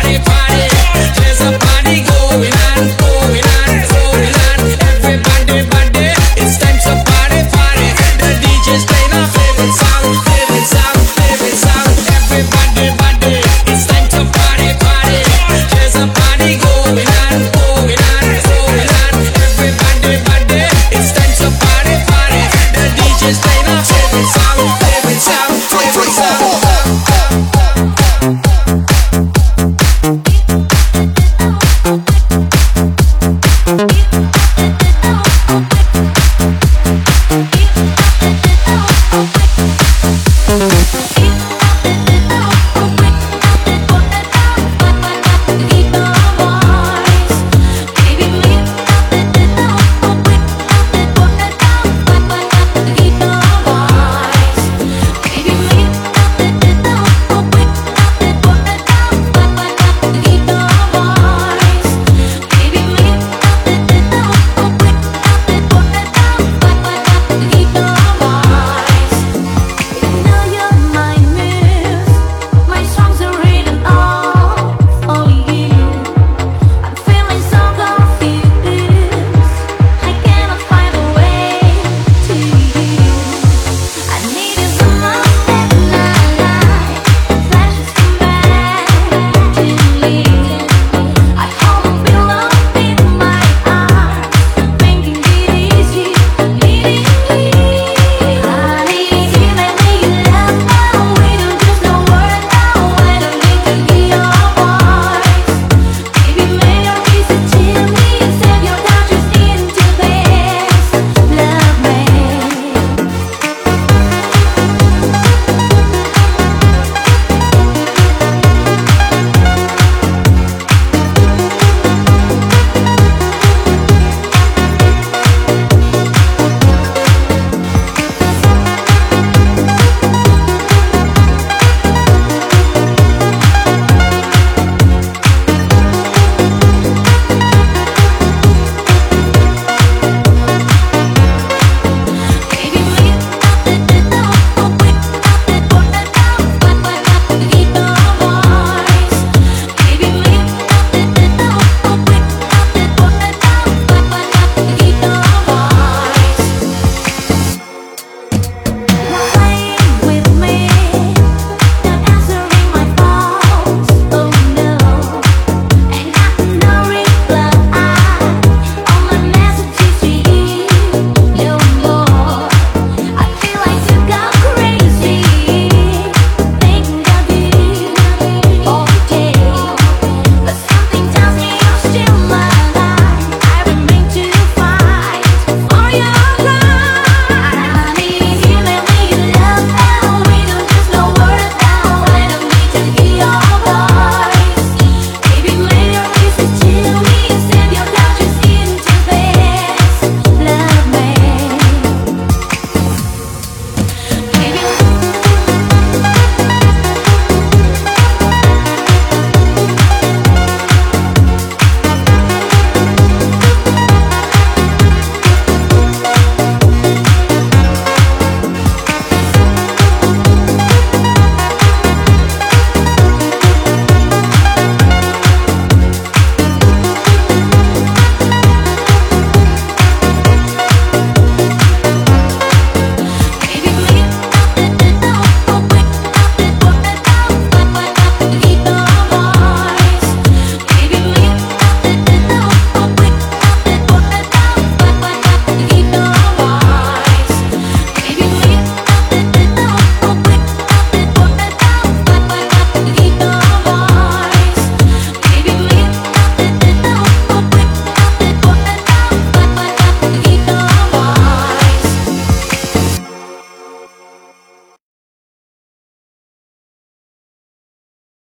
party, party.